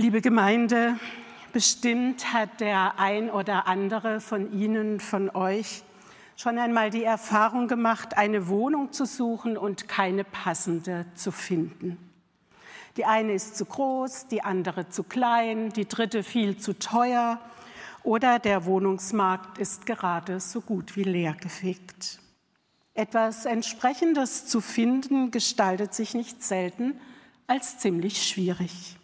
Liebe Gemeinde, bestimmt hat der ein oder andere von Ihnen, von euch, schon einmal die Erfahrung gemacht, eine Wohnung zu suchen und keine passende zu finden. Die eine ist zu groß, die andere zu klein, die dritte viel zu teuer oder der Wohnungsmarkt ist gerade so gut wie leergefegt. Etwas Entsprechendes zu finden gestaltet sich nicht selten als ziemlich schwierig.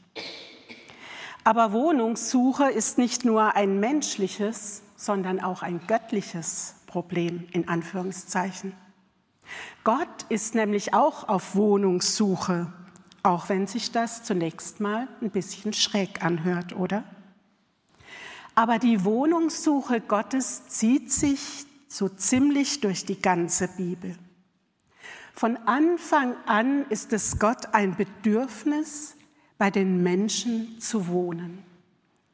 Aber Wohnungssuche ist nicht nur ein menschliches, sondern auch ein göttliches Problem in Anführungszeichen. Gott ist nämlich auch auf Wohnungssuche, auch wenn sich das zunächst mal ein bisschen schräg anhört, oder? Aber die Wohnungssuche Gottes zieht sich so ziemlich durch die ganze Bibel. Von Anfang an ist es Gott ein Bedürfnis, bei den Menschen zu wohnen,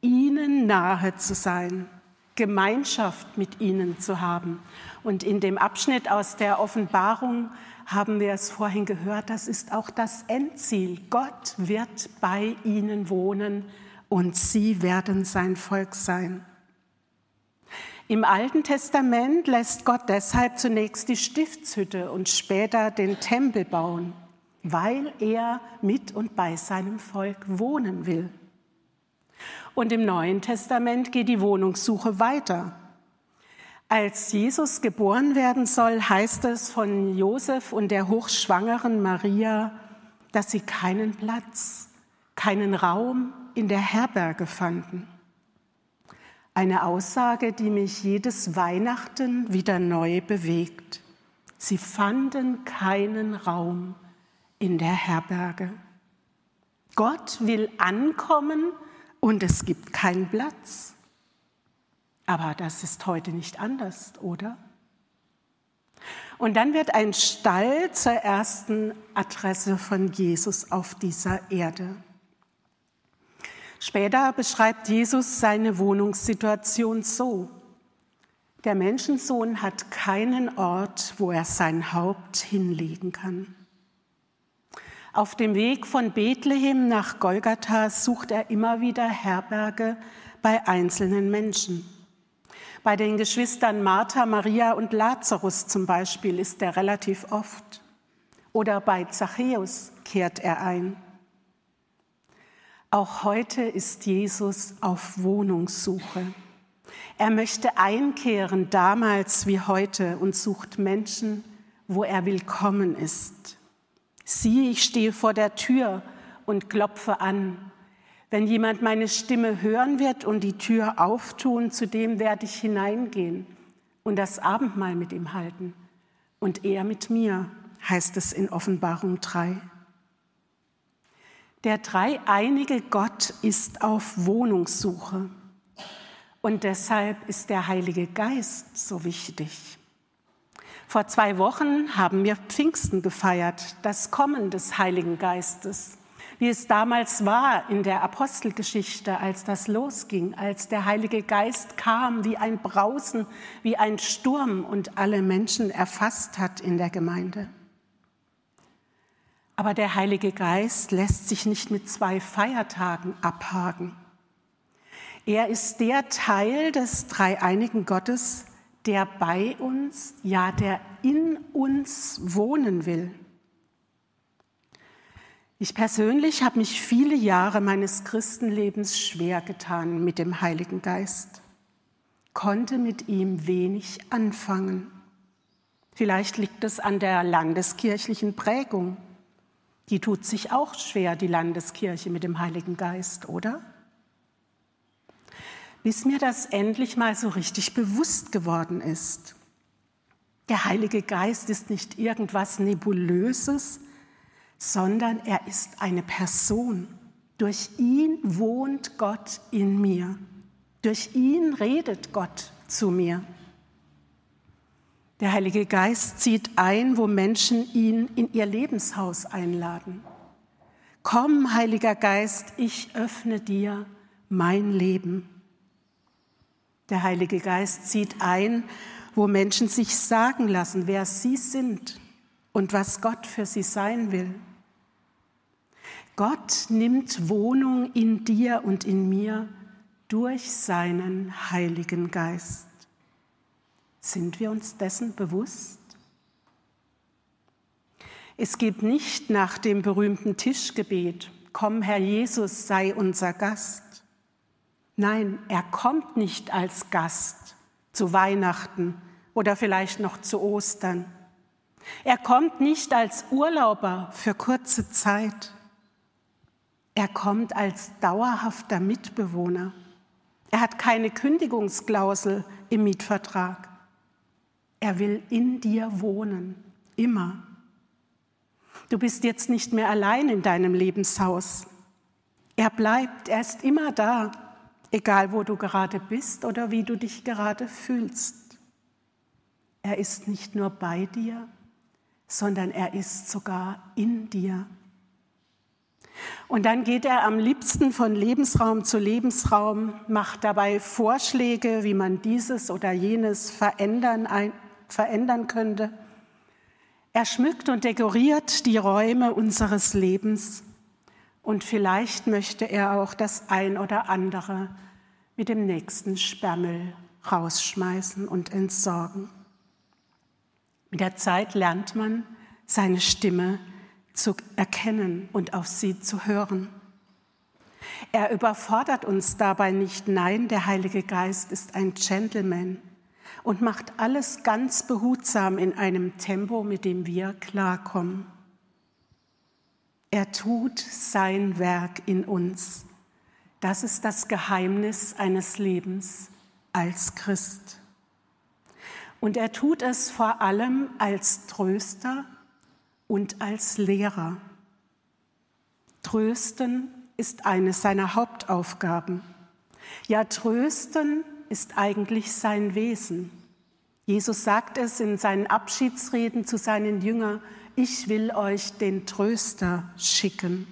ihnen nahe zu sein, Gemeinschaft mit ihnen zu haben. Und in dem Abschnitt aus der Offenbarung haben wir es vorhin gehört, das ist auch das Endziel. Gott wird bei ihnen wohnen und sie werden sein Volk sein. Im Alten Testament lässt Gott deshalb zunächst die Stiftshütte und später den Tempel bauen weil er mit und bei seinem Volk wohnen will. Und im Neuen Testament geht die Wohnungssuche weiter. Als Jesus geboren werden soll, heißt es von Josef und der hochschwangeren Maria, dass sie keinen Platz, keinen Raum in der Herberge fanden. Eine Aussage, die mich jedes Weihnachten wieder neu bewegt. Sie fanden keinen Raum in der Herberge. Gott will ankommen und es gibt keinen Platz. Aber das ist heute nicht anders, oder? Und dann wird ein Stall zur ersten Adresse von Jesus auf dieser Erde. Später beschreibt Jesus seine Wohnungssituation so. Der Menschensohn hat keinen Ort, wo er sein Haupt hinlegen kann. Auf dem Weg von Bethlehem nach Golgatha sucht er immer wieder Herberge bei einzelnen Menschen. Bei den Geschwistern Martha, Maria und Lazarus zum Beispiel ist er relativ oft. Oder bei Zachäus kehrt er ein. Auch heute ist Jesus auf Wohnungssuche. Er möchte einkehren, damals wie heute, und sucht Menschen, wo er willkommen ist. Siehe, ich stehe vor der Tür und klopfe an. Wenn jemand meine Stimme hören wird und die Tür auftun, zu dem werde ich hineingehen und das Abendmahl mit ihm halten. Und er mit mir, heißt es in Offenbarung 3. Der dreieinige Gott ist auf Wohnungssuche und deshalb ist der Heilige Geist so wichtig. Vor zwei Wochen haben wir Pfingsten gefeiert, das Kommen des Heiligen Geistes, wie es damals war in der Apostelgeschichte, als das losging, als der Heilige Geist kam wie ein Brausen, wie ein Sturm und alle Menschen erfasst hat in der Gemeinde. Aber der Heilige Geist lässt sich nicht mit zwei Feiertagen abhaken. Er ist der Teil des dreieinigen Gottes, der bei uns, ja, der in uns wohnen will. Ich persönlich habe mich viele Jahre meines Christenlebens schwer getan mit dem Heiligen Geist, konnte mit ihm wenig anfangen. Vielleicht liegt es an der landeskirchlichen Prägung. Die tut sich auch schwer, die Landeskirche mit dem Heiligen Geist, oder? Bis mir das endlich mal so richtig bewusst geworden ist. Der Heilige Geist ist nicht irgendwas Nebulöses, sondern er ist eine Person. Durch ihn wohnt Gott in mir. Durch ihn redet Gott zu mir. Der Heilige Geist zieht ein, wo Menschen ihn in ihr Lebenshaus einladen. Komm, Heiliger Geist, ich öffne dir mein Leben. Der Heilige Geist zieht ein, wo Menschen sich sagen lassen, wer sie sind und was Gott für sie sein will. Gott nimmt Wohnung in dir und in mir durch seinen Heiligen Geist. Sind wir uns dessen bewusst? Es geht nicht nach dem berühmten Tischgebet, komm Herr Jesus, sei unser Gast. Nein, er kommt nicht als Gast zu Weihnachten oder vielleicht noch zu Ostern. Er kommt nicht als Urlauber für kurze Zeit. Er kommt als dauerhafter Mitbewohner. Er hat keine Kündigungsklausel im Mietvertrag. Er will in dir wohnen, immer. Du bist jetzt nicht mehr allein in deinem Lebenshaus. Er bleibt, er ist immer da, egal wo du gerade bist oder wie du dich gerade fühlst. Er ist nicht nur bei dir, sondern er ist sogar in dir. Und dann geht er am liebsten von Lebensraum zu Lebensraum, macht dabei Vorschläge, wie man dieses oder jenes verändern, ein, verändern könnte. Er schmückt und dekoriert die Räume unseres Lebens und vielleicht möchte er auch das ein oder andere mit dem nächsten Sperrmüll rausschmeißen und entsorgen. Mit der Zeit lernt man, seine Stimme zu erkennen und auf sie zu hören. Er überfordert uns dabei nicht. Nein, der Heilige Geist ist ein Gentleman und macht alles ganz behutsam in einem Tempo, mit dem wir klarkommen. Er tut sein Werk in uns. Das ist das Geheimnis eines Lebens als Christ. Und er tut es vor allem als Tröster und als Lehrer. Trösten ist eine seiner Hauptaufgaben. Ja, trösten ist eigentlich sein Wesen. Jesus sagt es in seinen Abschiedsreden zu seinen Jüngern, ich will euch den Tröster schicken.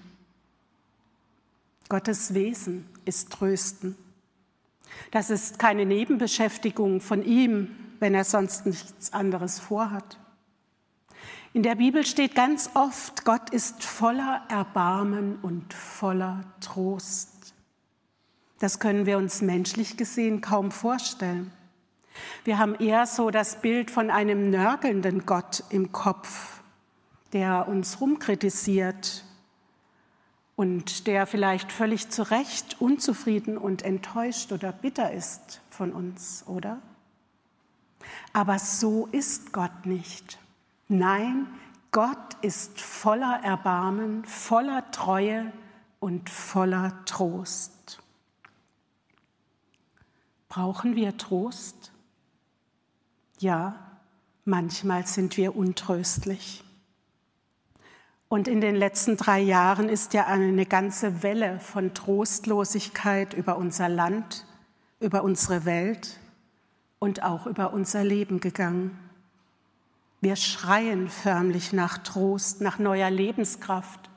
Gottes Wesen ist Trösten. Das ist keine Nebenbeschäftigung von ihm, wenn er sonst nichts anderes vorhat. In der Bibel steht ganz oft, Gott ist voller Erbarmen und voller Trost. Das können wir uns menschlich gesehen kaum vorstellen. Wir haben eher so das Bild von einem nörgelnden Gott im Kopf, der uns rumkritisiert und der vielleicht völlig zu Recht unzufrieden und enttäuscht oder bitter ist von uns, oder? Aber so ist Gott nicht. Nein, Gott ist voller Erbarmen, voller Treue und voller Trost. Brauchen wir Trost? Ja, manchmal sind wir untröstlich. Und in den letzten drei Jahren ist ja eine ganze Welle von Trostlosigkeit über unser Land, über unsere Welt und auch über unser Leben gegangen. Wir schreien förmlich nach Trost, nach neuer Lebenskraft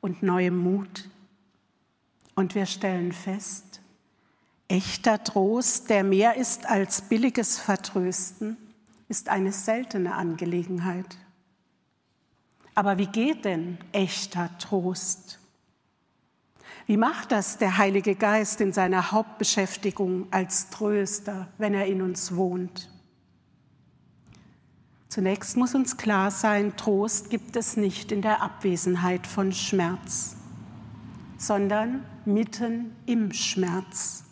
und neuem Mut. Und wir stellen fest, Echter Trost, der mehr ist als billiges Vertrösten, ist eine seltene Angelegenheit. Aber wie geht denn echter Trost? Wie macht das der Heilige Geist in seiner Hauptbeschäftigung als Tröster, wenn er in uns wohnt? Zunächst muss uns klar sein, Trost gibt es nicht in der Abwesenheit von Schmerz, sondern mitten im Schmerz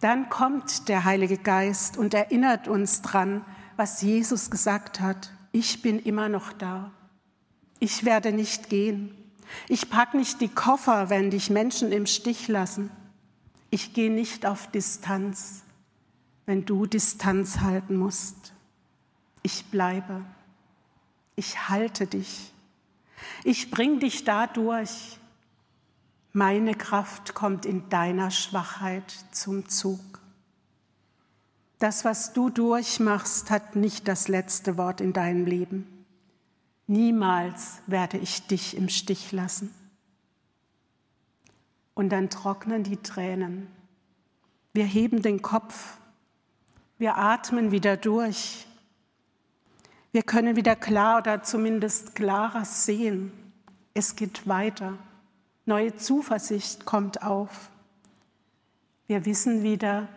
dann kommt der Heilige Geist und erinnert uns dran, was Jesus gesagt hat. Ich bin immer noch da. Ich werde nicht gehen. Ich packe nicht die Koffer, wenn dich Menschen im Stich lassen. Ich gehe nicht auf Distanz, wenn du Distanz halten musst. Ich bleibe. Ich halte dich. Ich bring dich dadurch, meine Kraft kommt in deiner Schwachheit zum Zug. Das, was du durchmachst, hat nicht das letzte Wort in deinem Leben. Niemals werde ich dich im Stich lassen. Und dann trocknen die Tränen. Wir heben den Kopf. Wir atmen wieder durch. Wir können wieder klar oder zumindest klarer sehen Es geht weiter. Neue Zuversicht kommt auf. Wir wissen wieder,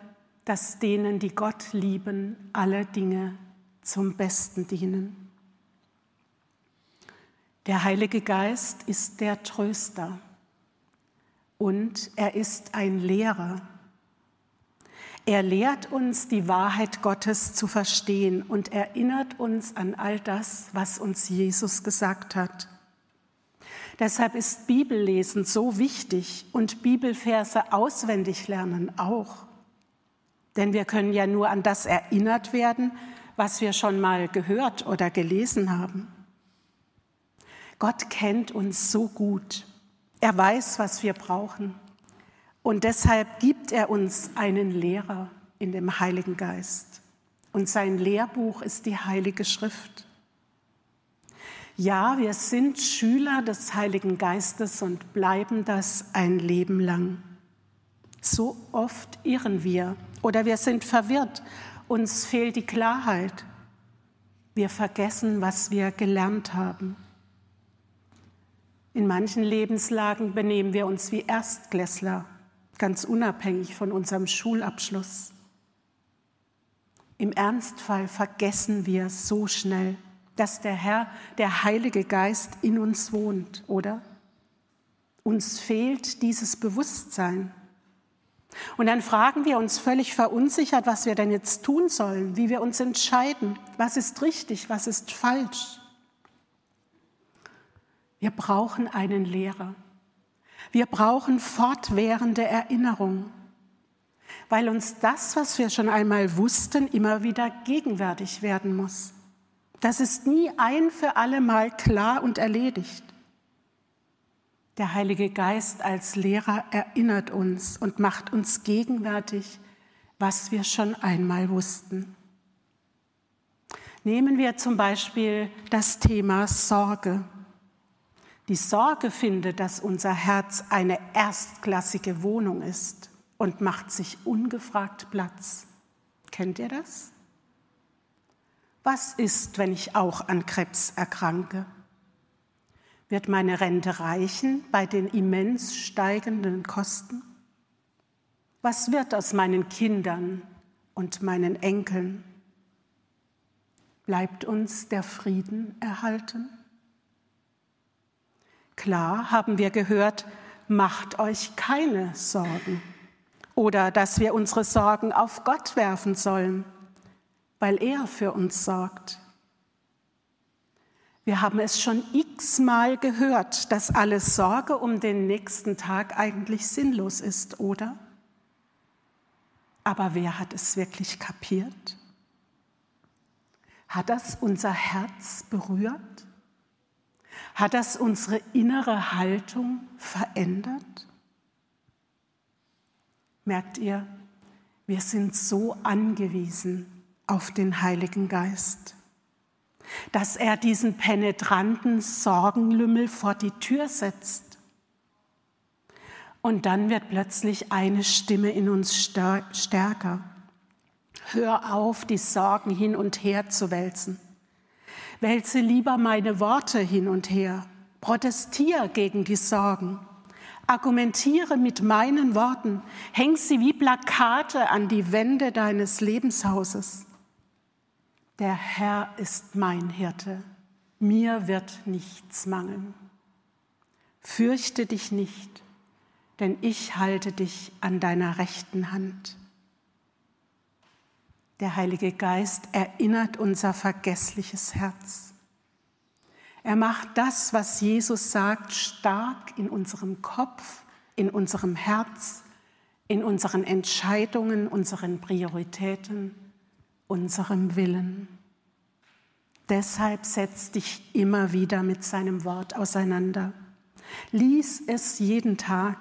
dass denen, die Gott lieben, alle Dinge zum Besten dienen. Der Heilige Geist ist der Tröster und er ist ein Lehrer. Er lehrt uns, die Wahrheit Gottes zu verstehen und erinnert uns an all das, was uns Jesus gesagt hat. Deshalb ist Bibellesen so wichtig und Bibelverse auswendig lernen auch. Denn wir können ja nur an das erinnert werden, was wir schon mal gehört oder gelesen haben. Gott kennt uns so gut. Er weiß, was wir brauchen. Und deshalb gibt er uns einen Lehrer in dem Heiligen Geist. Und sein Lehrbuch ist die Heilige Schrift. Ja, wir sind Schüler des Heiligen Geistes und bleiben das ein Leben lang. So oft irren wir oder wir sind verwirrt, uns fehlt die Klarheit. Wir vergessen, was wir gelernt haben. In manchen Lebenslagen benehmen wir uns wie Erstklässler ganz unabhängig von unserem Schulabschluss. Im Ernstfall vergessen wir so schnell, dass der Herr, der Heilige Geist in uns wohnt, oder? Uns fehlt dieses Bewusstsein. Und dann fragen wir uns völlig verunsichert, was wir denn jetzt tun sollen, wie wir uns entscheiden, was ist richtig, was ist falsch. Wir brauchen einen Lehrer. Wir brauchen fortwährende Erinnerung, weil uns das, was wir schon einmal wussten, immer wieder gegenwärtig werden muss. Das ist nie ein für alle Mal klar und erledigt. Der Heilige Geist als Lehrer erinnert uns und macht uns gegenwärtig, was wir schon einmal wussten. Nehmen wir zum Beispiel das Thema Sorge. Die Sorge findet, dass unser Herz eine erstklassige Wohnung ist und macht sich ungefragt Platz. Kennt ihr das? Was ist, wenn ich auch an Krebs erkranke? Wird meine Rente reichen bei den immens steigenden Kosten? Was wird aus meinen Kindern und meinen Enkeln? Bleibt uns der Frieden erhalten? Klar haben wir gehört, macht euch keine Sorgen. Oder dass wir unsere Sorgen auf Gott werfen sollen, weil er für uns sorgt. Wir haben es schon x-mal gehört, dass alle Sorge um den nächsten Tag eigentlich sinnlos ist, oder? Aber wer hat es wirklich kapiert? Hat das unser Herz berührt? Hat das unsere innere Haltung verändert? Merkt ihr, wir sind so angewiesen auf den Heiligen Geist, dass er diesen penetranten Sorgenlümmel vor die Tür setzt. Und dann wird plötzlich eine Stimme in uns stärker. Hör auf, die Sorgen hin und her zu wälzen. Wälze lieber meine Worte hin und her. Protestiere gegen die Sorgen. Argumentiere mit meinen Worten. Häng sie wie Plakate an die Wände deines Lebenshauses. Der Herr ist mein Hirte. Mir wird nichts mangeln. Fürchte dich nicht, denn ich halte dich an deiner rechten Hand. Der Heilige Geist erinnert unser vergessliches Herz. Er macht das, was Jesus sagt, stark in unserem Kopf, in unserem Herz, in unseren Entscheidungen, unseren Prioritäten, unserem Willen. Deshalb setz dich immer wieder mit seinem Wort auseinander. Lies es jeden Tag.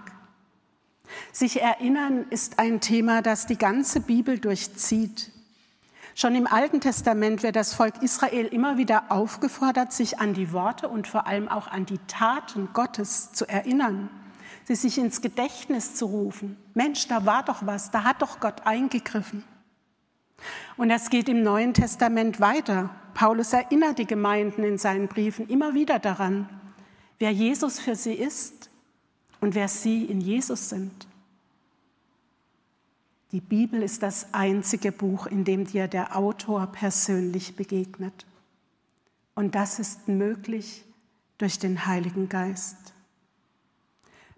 Sich erinnern ist ein Thema, das die ganze Bibel durchzieht. Schon im Alten Testament wird das Volk Israel immer wieder aufgefordert, sich an die Worte und vor allem auch an die Taten Gottes zu erinnern, sie sich ins Gedächtnis zu rufen. Mensch, da war doch was, da hat doch Gott eingegriffen. Und das geht im Neuen Testament weiter. Paulus erinnert die Gemeinden in seinen Briefen immer wieder daran. wer Jesus für sie ist und wer sie in Jesus sind. Die Bibel ist das einzige Buch, in dem dir der Autor persönlich begegnet. Und das ist möglich durch den Heiligen Geist.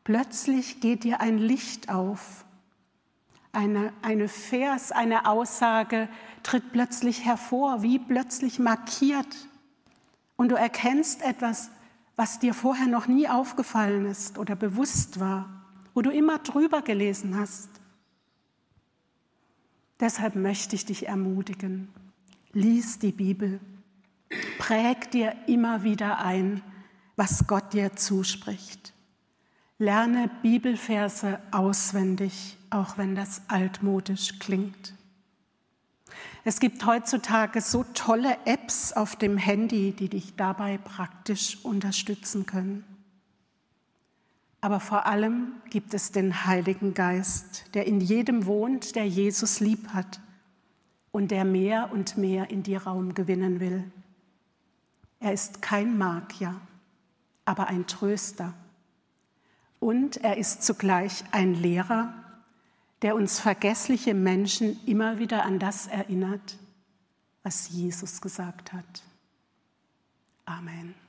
Plötzlich geht dir ein Licht auf. Eine, eine Vers, eine Aussage tritt plötzlich hervor, wie plötzlich markiert. Und du erkennst etwas, was dir vorher noch nie aufgefallen ist oder bewusst war, wo du immer drüber gelesen hast. Deshalb möchte ich dich ermutigen, lies die Bibel, präg dir immer wieder ein, was Gott dir zuspricht. Lerne Bibelverse auswendig, auch wenn das altmodisch klingt. Es gibt heutzutage so tolle Apps auf dem Handy, die dich dabei praktisch unterstützen können. Aber vor allem gibt es den Heiligen Geist, der in jedem wohnt, der Jesus lieb hat und der mehr und mehr in dir Raum gewinnen will. Er ist kein Magier, aber ein Tröster. Und er ist zugleich ein Lehrer, der uns vergessliche Menschen immer wieder an das erinnert, was Jesus gesagt hat. Amen.